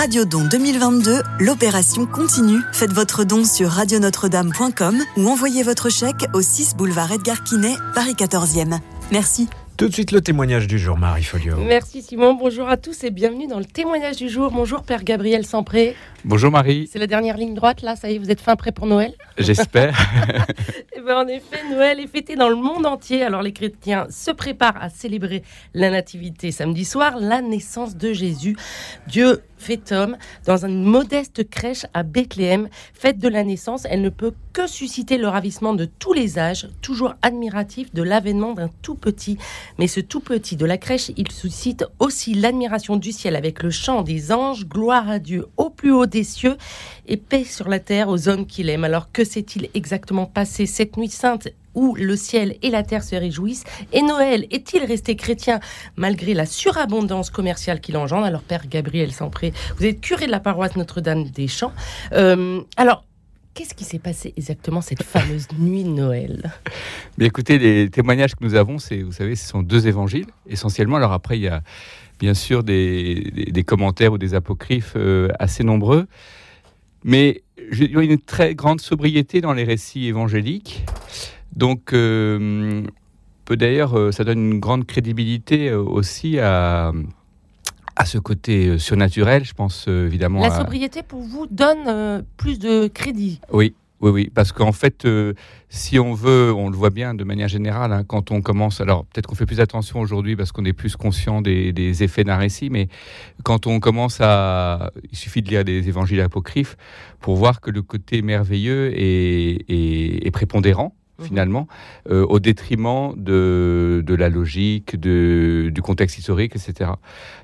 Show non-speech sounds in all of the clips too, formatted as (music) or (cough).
Radio Don 2022, l'opération continue. Faites votre don sur radionotre-dame.com ou envoyez votre chèque au 6 boulevard Edgar Quinet, Paris 14e. Merci. Tout de suite le témoignage du jour, Marie Folio. Merci Simon, bonjour à tous et bienvenue dans le témoignage du jour. Bonjour Père Gabriel Sampré. Bonjour Marie. C'est la dernière ligne droite là, ça y est, vous êtes fin prêt pour Noël J'espère. (laughs) Eh ben, en effet, Noël est fêté dans le monde entier. Alors les chrétiens se préparent à célébrer la nativité samedi soir, la naissance de Jésus. Dieu fait homme dans une modeste crèche à Bethléem. Fête de la naissance, elle ne peut que susciter le ravissement de tous les âges, toujours admiratif de l'avènement d'un tout petit. Mais ce tout petit de la crèche, il suscite aussi l'admiration du ciel avec le chant des anges, gloire à Dieu au plus haut des cieux et paix sur la terre aux hommes qu'il aime. Alors que s'est-il exactement passé cette nuit sainte où le ciel et la terre se réjouissent? Et Noël est-il resté chrétien malgré la surabondance commerciale qu'il engendre? Alors Père Gabriel Sampré, vous êtes curé de la paroisse Notre-Dame des Champs. Euh, alors, Qu'est-ce qui s'est passé exactement cette fameuse (laughs) nuit de Noël? Mais écoutez, les témoignages que nous avons, c'est, vous savez, ce sont deux évangiles essentiellement. Alors après, il y a bien sûr des, commentaires ou des apocryphes euh, assez nombreux, mais il y a une très grande sobriété dans les récits évangéliques. Donc, euh, d'ailleurs, euh, ça donne une grande crédibilité aussi à à ce côté surnaturel, je pense évidemment. La sobriété pour vous donne plus de crédit. Oui, oui, oui, parce qu'en fait, euh, si on veut, on le voit bien de manière générale, hein, quand on commence, alors peut-être qu'on fait plus attention aujourd'hui parce qu'on est plus conscient des, effets d'un récit, mais quand on commence à, il suffit de lire des évangiles apocryphes pour voir que le côté merveilleux est, prépondérant mhm. finalement, euh, au détriment de, la logique, du contexte historique, etc.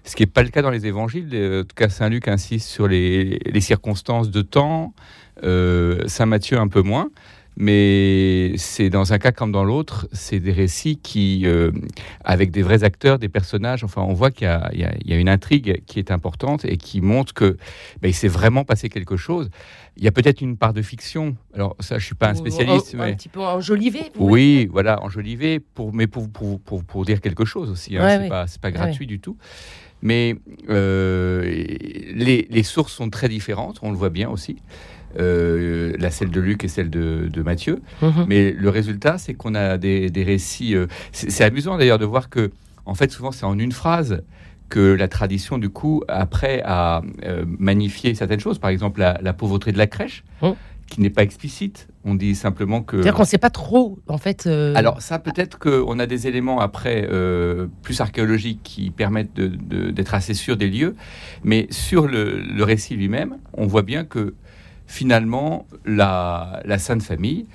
Ce qui n'est pas le cas dans les évangiles. En tout cas, Saint Luc insiste sur les circonstances de temps, euh, Saint Matthieu un peu moins. Mais c'est dans un cas comme dans l'autre, c'est des récits qui, euh, avec des vrais acteurs, des personnages, enfin, on voit qu'il y, y, a une intrigue qui est importante et qui montre que ben, il s'est vraiment passé quelque chose. Il y a peut-être une part de fiction. Alors ça, je suis pas un spécialiste, mais un petit peu enjolivé. Oui, voilà, enjolivé, pour, mais pour, pour, pour, pour, dire quelque chose aussi. Hein, c'est pas, pas gratuit du tout. Mais euh, les, les, sources sont très différentes, on le voit bien aussi. Euh, la celle de Luc et celle de, de Matthieu. Mhm. Mais le résultat, c'est qu'on a des, des récits. Euh, c'est amusant d'ailleurs de voir que, en fait, souvent, c'est en une phrase que la tradition, du coup, après, a euh, magnifié certaines choses. Par exemple, la, pauvreté de la crèche. Mhm. qui n'est pas explicite. On dit simplement que. C'est-à-dire qu'on ne sait pas trop, en fait. Alors, ça, peut-être qu'on a des éléments après plus archéologiques qui permettent d'être assez sûr des lieux. Mais sur le, le récit lui-même, on voit bien que finalement, la, Sainte Famille,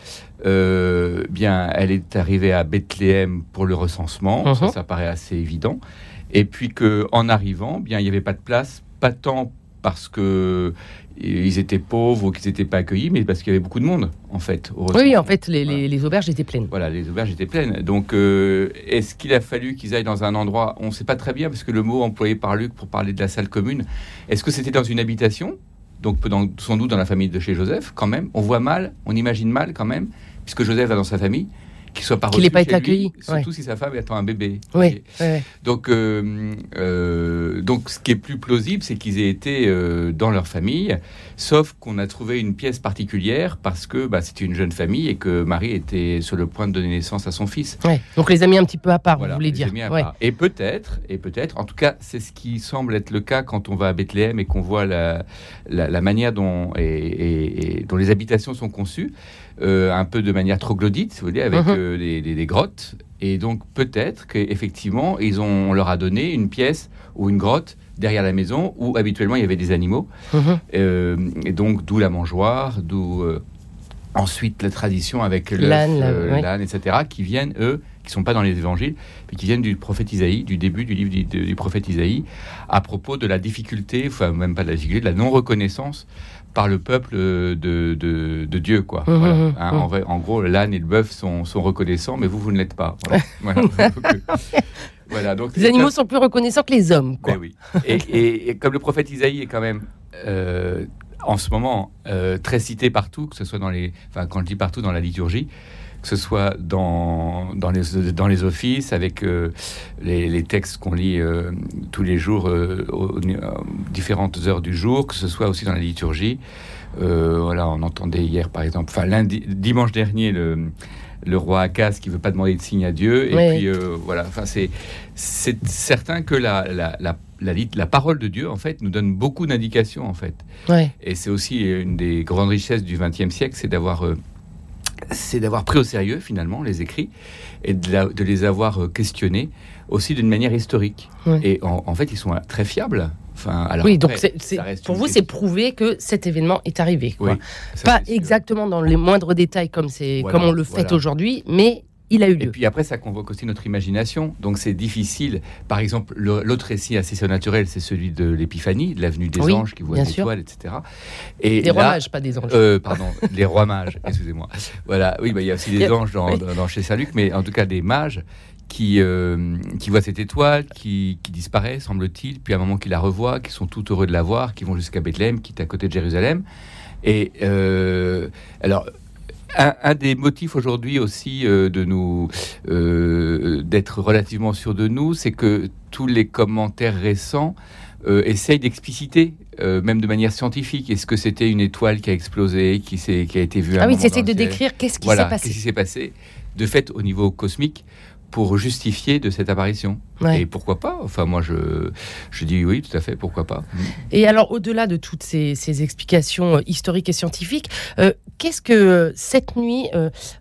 euh, bien, elle est arrivée à Bethléem pour le recensement, ça, mhm. ça paraît assez évident. Et puis qu'en arrivant, bien, il n'y avait pas de place, pas tant parce que ils étaient pauvres ou qu'ils n'étaient pas accueillis, mais parce qu'il y avait beaucoup de monde, en fait. Oui, en fait, les, auberges étaient pleines. Voilà, les auberges étaient pleines. Donc, euh, est-ce qu'il a fallu qu'ils aillent dans un endroit, on ne sait pas très bien, parce que le mot employé par Luc pour parler de la salle commune, est-ce que c'était dans une habitation? Donc sans doute dans la famille de chez Joseph, quand même. On voit mal, on imagine mal quand même, puisque Joseph va dans sa famille qu'il soit pas qu'il n'ait pas été accueilli, surtout si sa femme attend un bébé. Oui. Donc, euh, euh, donc, ce qui est plus plausible, c'est qu'ils aient été euh, dans leur famille, sauf qu'on a trouvé une pièce particulière parce que bah, c'était une jeune famille et que Marie était sur le point de donner naissance à son fils. Donc les amis un petit peu à part, vous voulez dire. Et peut-être, et peut-être, en tout cas, c'est ce qui semble être le cas quand on va à Bethléem et qu'on voit la, la, manière dont, et, dont les habitations sont conçues. Euh, un peu de manière troglodyte, vous voulez, avec mhm. euh, des, grottes. Et donc peut-être qu'effectivement, ils ont, on leur a donné une pièce ou une grotte derrière la maison où habituellement il y avait des animaux. Mhm. Euh, et donc d'où la mangeoire, d'où ensuite la tradition avec l'âne, etc., qui viennent, eux, qui sont pas dans les évangiles, mais qui viennent du prophète Isaïe, du début du livre du, prophète Isaïe, à propos de la difficulté, enfin même pas de la difficulté, de la non-reconnaissance par le peuple de, de, Dieu, quoi. Mmh, mmh, hein, mmh. En, gros, l'âne et le bœuf sont, sont, reconnaissants, mais vous, vous ne l'êtes pas. Voilà. (laughs) donc, les animaux sont plus reconnaissants que les hommes, quoi. Ben oui. Et, et, comme le prophète Isaïe est quand même euh, en ce moment euh, très cité partout, que ce soit dans les, enfin quand je dis partout dans la liturgie, que ce soit dans, dans, les, dans les offices, avec euh, les, textes qu'on lit euh, tous les jours, euh, aux, différentes heures du jour, que ce soit aussi dans la liturgie. voilà, on entendait hier, par exemple, enfin lundi, dimanche dernier, le, le roi Akas qui veut pas demander de signe à Dieu. Et puis voilà, enfin c'est c'est certain que la, la, la la, la, parole de Dieu, en fait, nous donne beaucoup d'indications, en fait. Et c'est aussi une des grandes richesses du XXe siècle, c'est d'avoir c'est d'avoir pris au sérieux finalement les écrits et de, les avoir euh, questionnés aussi d'une manière historique. Et en, fait, ils sont très fiables. Enfin, alors oui, donc pour vous, c'est prouvé que cet événement est arrivé. Pas exactement dans les moindres détails comme, comme on le fait aujourd'hui, mais il a eu lieu. Et puis après, ça convoque aussi notre imagination. Donc c'est difficile. Par exemple, l'autre récit assez surnaturel, c'est celui de l'Épiphanie, de l'avenue des anges qui voient des étoiles, etc. Et des rois mages, pas des anges. Euh, pardon, (laughs) les rois mages, excusez-moi. Voilà, oui, bah, il y a aussi des anges dans, chez Saint-Luc, mais en tout cas des mages qui, euh, qui voient cette étoile, qui, qui disparaît, semble-t-il, puis à un moment qu'ils la revoient, qui sont tout heureux de la voir, qui vont jusqu'à Bethléem, qui est à côté de Jérusalem. Et euh, alors, un, des motifs aujourd'hui aussi euh, de nous euh, d'être relativement sûr de nous, c'est que tous les commentaires récents euh, essayent d'expliciter, même de manière scientifique, est-ce que c'était une étoile qui a explosé, qui, qui a été vue Ah oui, c'est de décrire qu'est-ce qui s'est passé. Qu'est-ce qui s'est passé? De fait, au niveau cosmique, pour justifier de cette apparition. Et pourquoi pas? Enfin, moi, je, je dis oui, tout à fait, pourquoi pas. Et alors, au-delà de toutes ces, ces, explications euh, historiques et scientifiques, euh, qu'est-ce que euh, cette nuit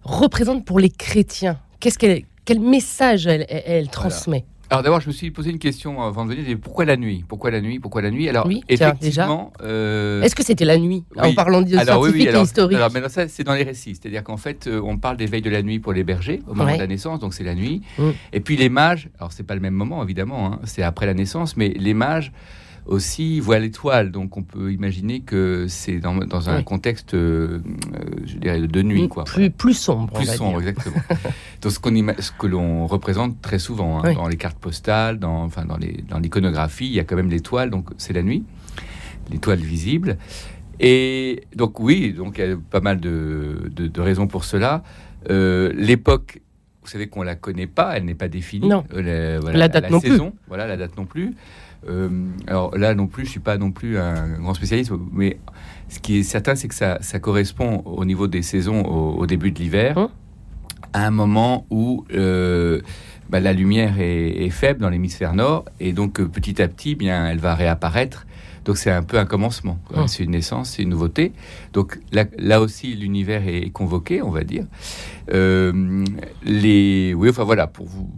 représente pour les chrétiens? Qu'est-ce qu'elle, Quel message elle, elle transmet? Alors d'abord, je me suis posé une question avant de venir. Pourquoi la nuit? Pourquoi la nuit? Pourquoi la nuit? Alors oui, effectivement, euh... est-ce que c'était la nuit En parlant de alors, scientifique et historique. Alors maintenant, ça c'est dans les récits, c'est-à-dire qu'en fait, euh, on parle des veilles de la nuit pour les bergers au moment de la naissance, donc c'est la nuit. Mm. Et puis les mages, alors c'est pas le même moment évidemment, hein, c'est après la naissance, mais les mages aussi voit l'étoile. Donc on peut imaginer que c'est dans, un contexte, euh, je dirais, de nuit. Quoi. Plus, plus sombre. Plus sombre, exactement. (laughs) Donc ce, ce que l'on représente très souvent hein, dans les cartes postales, dans, enfin, dans l'iconographie, il y a quand même l'étoile, donc c'est la nuit, l'étoile visible. Et donc oui, donc il y a pas mal de, de, raisons pour cela. Euh, l'époque, vous savez qu'on la connaît pas, elle n'est pas définie. Non. Euh, la, date non saison, plus. Voilà, la date non plus. Euh, alors là non plus, je suis pas non plus un grand spécialiste, mais ce qui est certain, c'est que ça, correspond au niveau des saisons au, début de l'hiver, hein à un moment où euh, bah, la lumière est, faible dans l'hémisphère nord, et donc euh, petit à petit, bien, elle va réapparaître. Donc c'est un peu un commencement. Hein. C'est une naissance, c'est une nouveauté. Donc là, aussi, l'univers est convoqué, on va dire. les, oui, enfin voilà, pour vous,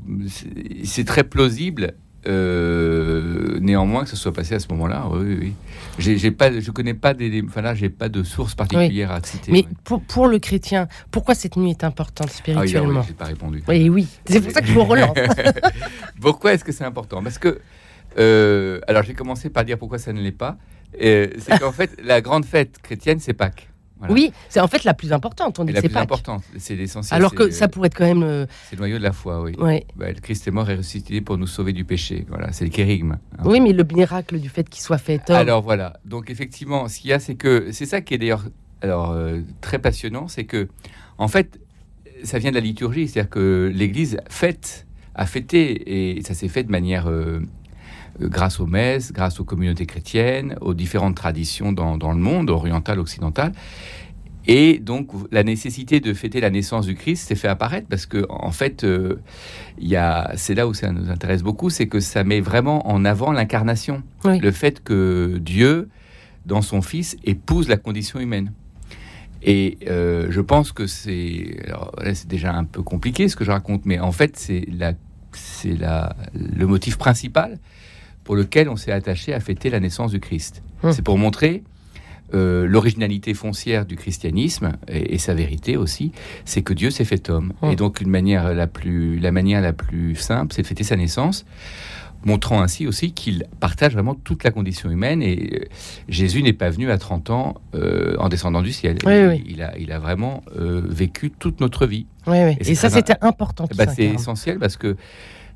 c'est très plausible euh, néanmoins, que ce soit passé à ce moment-là, oui, oui. J'ai, pas, je connais pas des, enfin là, j'ai pas de source particulière à citer. Mais pour, pour, le chrétien, pourquoi cette nuit est importante spirituellement ah, oui, pas répondu. Oui, oui, c'est pour ça que je vous relance. (laughs) pourquoi est-ce que c'est important? Parce que, euh, alors, j'ai commencé par dire pourquoi ça ne l'est pas. c'est qu'en fait, la grande fête chrétienne, c'est Pâques. Oui, c'est en fait la plus importante. On dit la plus importante, c'est l'essentiel. Alors que ça pourrait être quand même. Euh, c'est le noyau de la foi, oui. Bah, le Christ est mort et ressuscité pour nous sauver du péché. Voilà, c'est le kérigme. Hein. Oui, mais le miracle du fait qu'il soit fait homme. Alors voilà. Donc effectivement, ce qu'il y a, c'est que c'est ça qui est d'ailleurs alors euh, très passionnant, c'est que en fait, ça vient de la liturgie, c'est-à-dire que l'Église fête, a fêté, et ça s'est fait de manière euh, grâce aux messes, grâce aux communautés chrétiennes, aux différentes traditions dans, le monde, oriental, occidental. Et donc, la nécessité de fêter la naissance du Christ s'est fait apparaître parce que, en fait, euh, c'est là où ça nous intéresse beaucoup, c'est que ça met vraiment en avant l'incarnation. Le fait que Dieu, dans son Fils, épouse la condition humaine. Et euh, je pense que c'est. c'est déjà un peu compliqué ce que je raconte, mais en fait, c'est la, c'est la, le motif principal pour lequel on s'est attaché à fêter la naissance du Christ. Hum. C'est pour montrer euh, l'originalité foncière du christianisme et, sa vérité aussi, c'est que Dieu s'est fait homme. Hum. Et donc une manière la plus, la manière la plus simple, c'est de fêter sa naissance, montrant ainsi aussi qu'il partage vraiment toute la condition humaine. Et euh, Jésus n'est pas venu à 30 ans euh, en descendant du ciel. il, A, il a vraiment vécu toute notre vie. Et, ça, c'était important. Bah, c'est essentiel parce que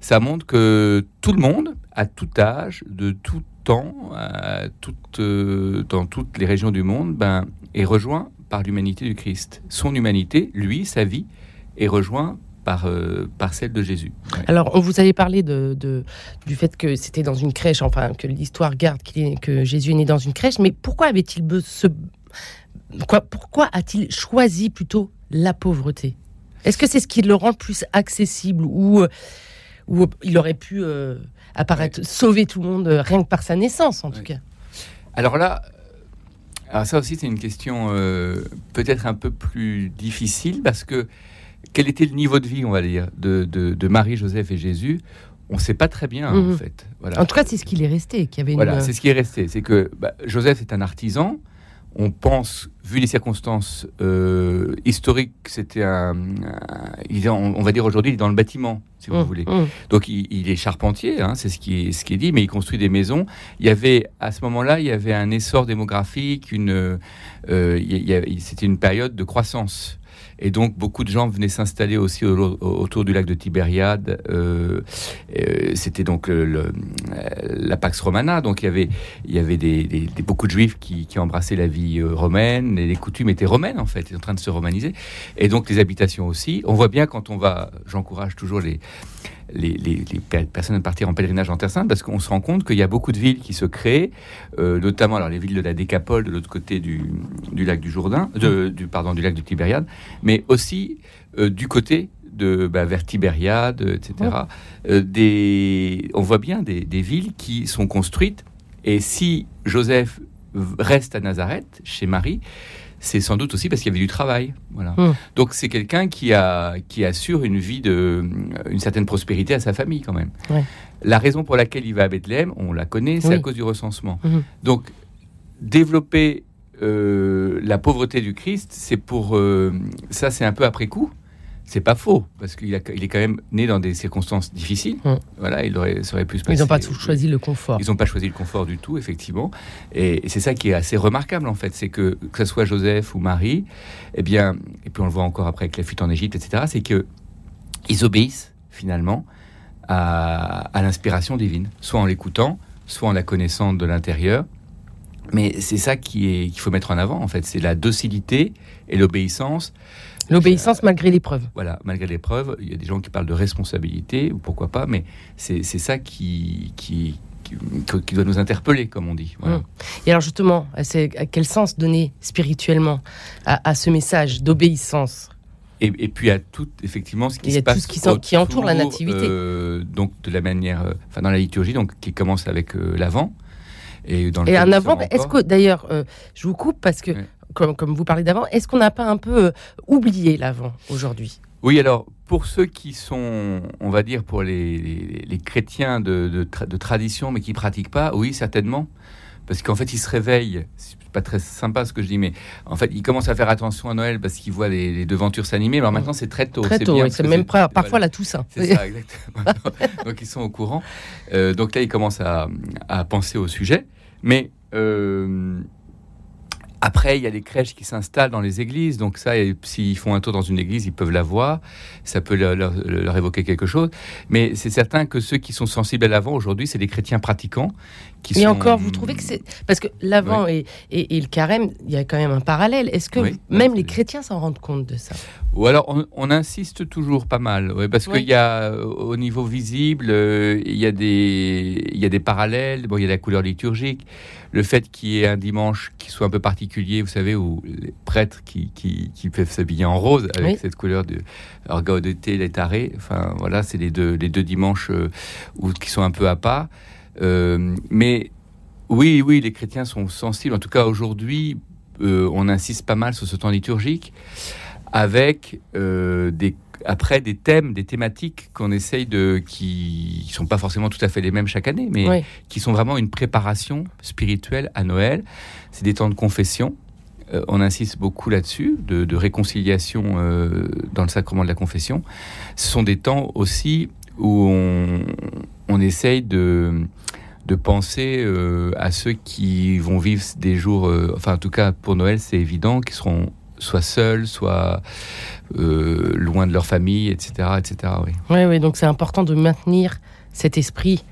ça montre que tout le monde, à tout âge, de tout temps, euh, dans toutes les régions du monde, ben, est rejoint par l'humanité du Christ. Son humanité, lui, sa vie, est rejoint par, euh, par celle de Jésus. Alors, on vous avait parlé de, du fait que c'était dans une crèche, enfin, que l'histoire garde est- que Jésus est né dans une crèche, mais pourquoi avait-il ce. Quoi, pourquoi a-t-il choisi plutôt la pauvreté? Est-ce que c'est ce qui le rend plus accessible ou, ou il aurait pu euh, apparaître, sauver tout le monde euh, rien que par sa naissance, en tout cas Alors là, euh, alors ça aussi c'est une question euh, peut-être un peu plus difficile parce que quel était le niveau de vie, on va dire, de, de- de Marie, Joseph et Jésus? On ne sait pas très bien Mhm. en fait. Voilà. En tout cas, c'est ce qu'il est resté, qu'il y avait une. Voilà, c'est ce qui est resté. C'est que bah, Joseph est un artisan. On pense, vu les circonstances euh, historiques, c'était un, un- il est on va dire aujourd'hui, il est dans le bâtiment, si vous Hum, voulez. hum. Donc il, il est charpentier, hein, c'est ce qui est, ce qui est dit, mais il construit des maisons. Il y avait à ce moment-là, il y avait un essor démographique, une, euh, il y a- il y a- c'était une période de croissance. Et donc beaucoup de gens venaient s'installer aussi au- au- autour du lac de Tibériade. Euh, euh, c'était donc euh, la Pax Romana, donc il y avait, il y avait beaucoup de juifs qui, qui embrassaient la vie romaine, et les coutumes étaient romaines en fait, étaient en train de se romaniser, et donc les habitations aussi. On voit bien quand on va, j'encourage toujours les, les, les- les per- personnes à partir en pèlerinage en Terre Sainte, parce qu'on se rend compte qu'il y a beaucoup de villes qui se créent, euh, notamment alors les villes de la Décapole, de l'autre côté du, du lac du Jourdain, de- du, pardon, du lac du Tibériade, mais aussi euh, du côté de bah, vers Tibériade, etc. Euh, des, on voit bien des, des villes qui sont construites. Et si Joseph reste à Nazareth, chez Marie, c'est sans doute aussi parce qu'il y avait du travail. Voilà. Hmm. Donc c'est quelqu'un qui, a, qui assure une vie de, une certaine prospérité à sa famille quand même. Ouais. La raison pour laquelle il va à Bethléem, on la connaît, c'est à cause du recensement. Mhm. Donc développer euh, la pauvreté du Christ, c'est pour euh, ça, c'est un peu après coup. C'est pas faux parce qu'il il est quand même né dans des circonstances difficiles. Mm. Voilà, il aurait, ça aurait pu se Ils n'ont pas tout choisi le confort. ils n'ont pas choisi le confort du tout, effectivement. Et, et c'est ça qui est assez remarquable, en fait. C'est que, que ce soit Joseph ou Marie, eh bien, et puis on le voit encore après avec la fuite en Égypte, etc., c'est que ils obéissent, finalement, à, à l'inspiration divine. Soit en l'écoutant, soit en la connaissant de l'intérieur. Mais c'est ça qui est- qu'il faut mettre en avant, en fait. C'est la docilité et l'obéissance. L'obéissance malgré l'épreuve. Voilà, malgré l'épreuve, il y a des gens qui parlent de responsabilité, ou pourquoi pas, mais c'est ça qui, qui, qui, doit nous interpeller, comme on dit. Voilà. Mm. Et alors justement, à quel sens donner spirituellement à, à ce message d'obéissance? Et, et puis à tout, effectivement, ce qui Il y se a tout ce qui qui entoure la nativité. euh, donc de la manière, euh, enfin dans la liturgie, donc qui commence avec euh, l'avant. Et, dans Et un avant, est-ce que d'ailleurs, euh, je vous coupe parce que. Comme, comme vous parlez d'avant, est-ce qu'on n'a pas un peu euh, oublié l'avant aujourd'hui? Oui, alors pour ceux qui sont, on va dire pour les, les- les chrétiens de, de tra- de tradition mais qui pratiquent pas, oui certainement, parce qu'en fait ils se réveillent. C'est pas très sympa ce que je dis, mais en fait ils commencent à faire attention à Noël parce qu'ils voient les, les devantures s'animer. Alors maintenant c'est très tôt. Très tôt, oui, c'est même parfois voilà. la Toussaint. C'est ça, (laughs) exactement. (laughs) donc ils sont au courant. Euh, donc là, ils commencent à, à penser au sujet. Mais euh, après, il y a les crèches qui s'installent dans les églises. Donc ça, s'ils font un tour dans une église, ils peuvent la voir. Ça peut leur, évoquer quelque chose. Mais c'est certain que ceux qui sont sensibles à l'avant aujourd'hui, c'est les chrétiens pratiquants. Qui Et sont- encore, vous trouvez que c'est parce que l'avant et, et- et le carême, il y a quand même un parallèle. Est-ce que Oui, même les chrétiens s'en rendent compte de ça? Ou alors, on, on insiste toujours pas mal, ouais, parce Oui. qu'il y a, euh, au niveau visible, euh, il y, a des, il y a des parallèles. Bon, il y a la couleur liturgique, le fait qu'il y ait un dimanche qui soit un peu particulier, vous savez, où les prêtres qui, qui, qui peuvent s'habiller en rose avec cette couleur de d'été, les tarés. Enfin, voilà, c'est les deux, les deux dimanches euh, où, qui sont un peu à part. Euh, mais oui, oui, les chrétiens sont sensibles. En tout cas, aujourd'hui, euh, on insiste pas mal sur ce temps liturgique avec euh, des après des thèmes, des thématiques qu'on essaye de qui ne sont pas forcément tout à fait les mêmes chaque année, mais Oui. qui sont vraiment une préparation spirituelle à Noël. C'est des temps de confession. Euh, on insiste beaucoup là-dessus, de, de réconciliation euh, dans le sacrement de la confession. Ce sont des temps aussi où on, on essaye de, de penser euh, à ceux qui vont vivre des jours, euh, enfin en tout cas pour Noël, c'est évident, qui seront soit seuls, soit euh, loin de leur famille, etc. etc. oui. Oui, oui, donc c'est important de maintenir cet esprit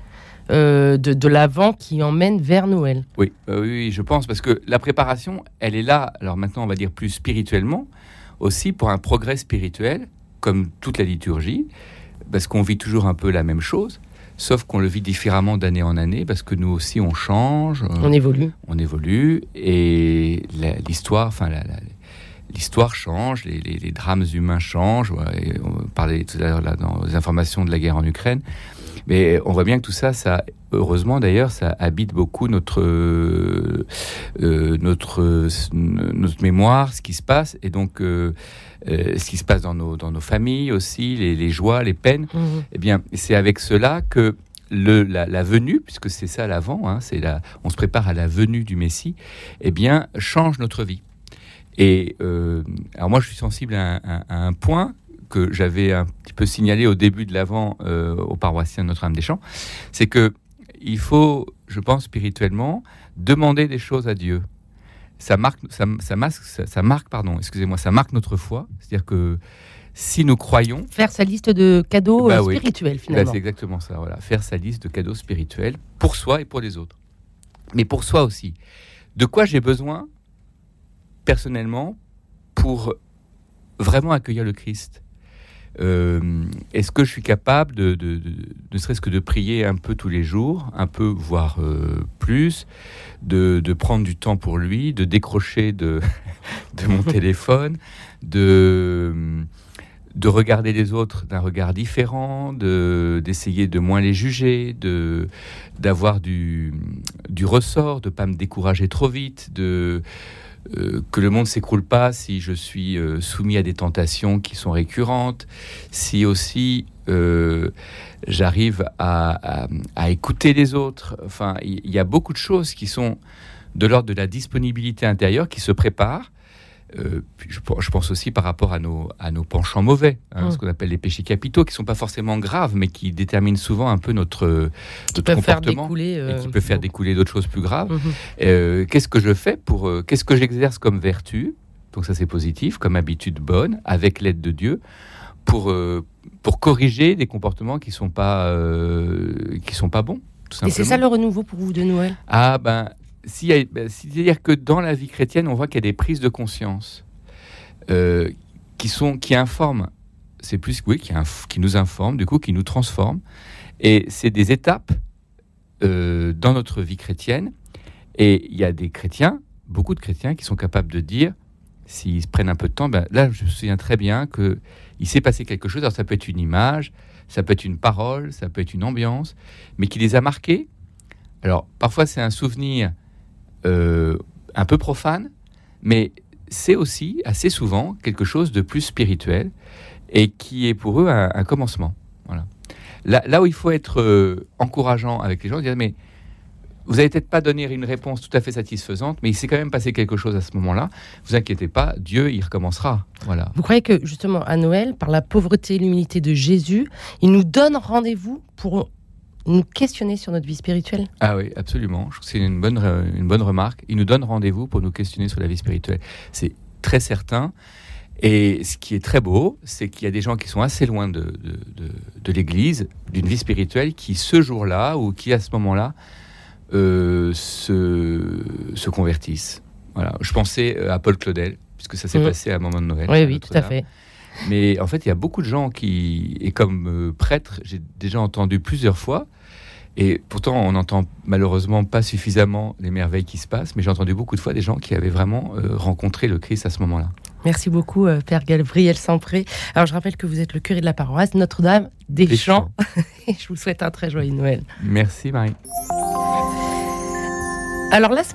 de, de l'avant qui emmène vers Noël. Oui, oui, oui, je pense, parce que la préparation, elle est là, alors maintenant on va dire plus spirituellement, aussi pour un progrès spirituel comme toute la liturgie, parce qu'on vit toujours un peu la même chose, sauf qu'on le vit différemment d'année en année, parce que nous aussi on change, euh, On évolue. on évolue, et l'histoire, enfin l'histoire change, les, les- les drames humains changent. ouais, on parlait tout à l'heure dans les informations de la guerre en Ukraine, mais on voit bien que tout ça, ça heureusement d'ailleurs, ça habite beaucoup notre euh, euh, notre notre mémoire, ce qui se passe, et donc euh, euh, ce qui se passe dans nos dans nos familles aussi, les, les joies, les peines. Mhm. Eh bien, c'est avec cela que le, la, la venue, puisque c'est ça l'avant, hein, c'est la, on se prépare à la venue du Messie, eh bien, change notre vie. Et euh, alors moi, je suis sensible à un, à- à un point que j'avais un petit peu signalé au début de l'avant euh, aux paroissiens de Notre-Dame-des-Champs, c'est que il faut, je pense spirituellement, demander des choses à Dieu. Ça marque, ça, ça masque, ça, ça marque, pardon, excusez-moi, ça marque notre foi. C'est-à-dire que si nous croyons, Faire sa liste de cadeaux Bah euh, oui. spirituels, bah, finalement. c'est exactement ça. Voilà, faire sa liste de cadeaux spirituels pour soi et pour les autres, mais pour soi aussi. De quoi j'ai besoin personnellement pour vraiment accueillir le Christ? Est-ce que je suis capable de, de- de- ne serait-ce que de prier un peu tous les jours, un peu voire euh, plus, de, de prendre du temps pour lui, de décrocher de, (laughs) de mon (laughs) téléphone, de de regarder les autres d'un regard différent, de d'essayer de moins les juger, de d'avoir du du ressort, de pas me décourager trop vite, de euh, que le monde s'écroule pas si je suis euh, soumis à des tentations qui sont récurrentes, si aussi euh, j'arrive à, écouter les autres. Enfin, il il y, a beaucoup de choses qui sont de l'ordre de la disponibilité intérieure qui se préparent. Euh, je, je pense aussi par rapport à nos, à nos penchants mauvais, hein, Mm. ce qu'on appelle les péchés capitaux, qui sont pas forcément graves, mais qui déterminent souvent un peu notre, Qui notre comportement découler. et euh, qui peut faire découler d'autres choses plus graves. Mhm. Euh, qu'est-ce que je fais pour euh, qu'est-ce que j'exerce comme vertu? Donc ça c'est positif comme habitude bonne avec l'aide de Dieu pour euh, pour corriger des comportements qui sont pas euh, qui sont pas bons tout Et c'est ça le renouveau pour vous de Noël? Ah ben y a- ben, c'est-à-dire que dans la vie chrétienne on voit qu'il y a des prises de conscience euh, qui sont qui informent. C'est plus oui qui nous informent du coup qui nous transforment. Et c'est des étapes euh, dans notre vie chrétienne. Et il y a des chrétiens beaucoup de chrétiens qui sont capables de dire s'ils se prennent un peu de temps ben là je me souviens très bien que il s'est passé quelque chose. Alors ça peut être une image ça peut être une parole ça peut être une ambiance mais qui les a marqués. Alors parfois c'est un souvenir euh, un peu profane mais c'est aussi assez souvent quelque chose de plus spirituel et qui est pour eux un, commencement. Voilà. Là, où il faut être euh, encourageant avec les gens, dire mais vous n'allez peut-être pas donner une réponse tout à fait satisfaisante, mais il s'est quand même passé quelque chose à ce moment-là. Vous inquiétez pas, Dieu il recommencera. Voilà. Vous croyez que justement à Noël, par la pauvreté et l'humilité de Jésus, il nous donne rendez-vous pour nous questionner sur notre vie spirituelle Ah oui, absolument. Je trouve que c'est une bonne, re- une bonne remarque. Il nous donne rendez-vous pour nous questionner sur la vie spirituelle. C'est très certain. Et ce qui est très beau, c'est qu'il y a des gens qui sont assez loin de, de, de- de l'Église, d'une vie spirituelle, qui ce jour-là ou qui à ce moment-là euh, se, se convertissent. Voilà. Je pensais euh, à Paul Claudel, puisque ça s'est Mhm. passé à un moment de Noël. Oui, oui, tout à fait. Mais en fait, il y a beaucoup de gens qui, et comme euh, prêtre, j'ai déjà entendu plusieurs fois, et pourtant on n'entend malheureusement pas suffisamment les merveilles qui se passent, mais j'ai entendu beaucoup de fois des gens qui avaient vraiment euh, rencontré le Christ à ce moment-là. Merci beaucoup, euh, Père Gabriel Sampré. Alors, je rappelle que vous êtes le curé de la paroisse Notre-Dame des, Des Champs. (laughs) Et je vous souhaite un très joyeux Noël. Merci Marie. Alors, la semaine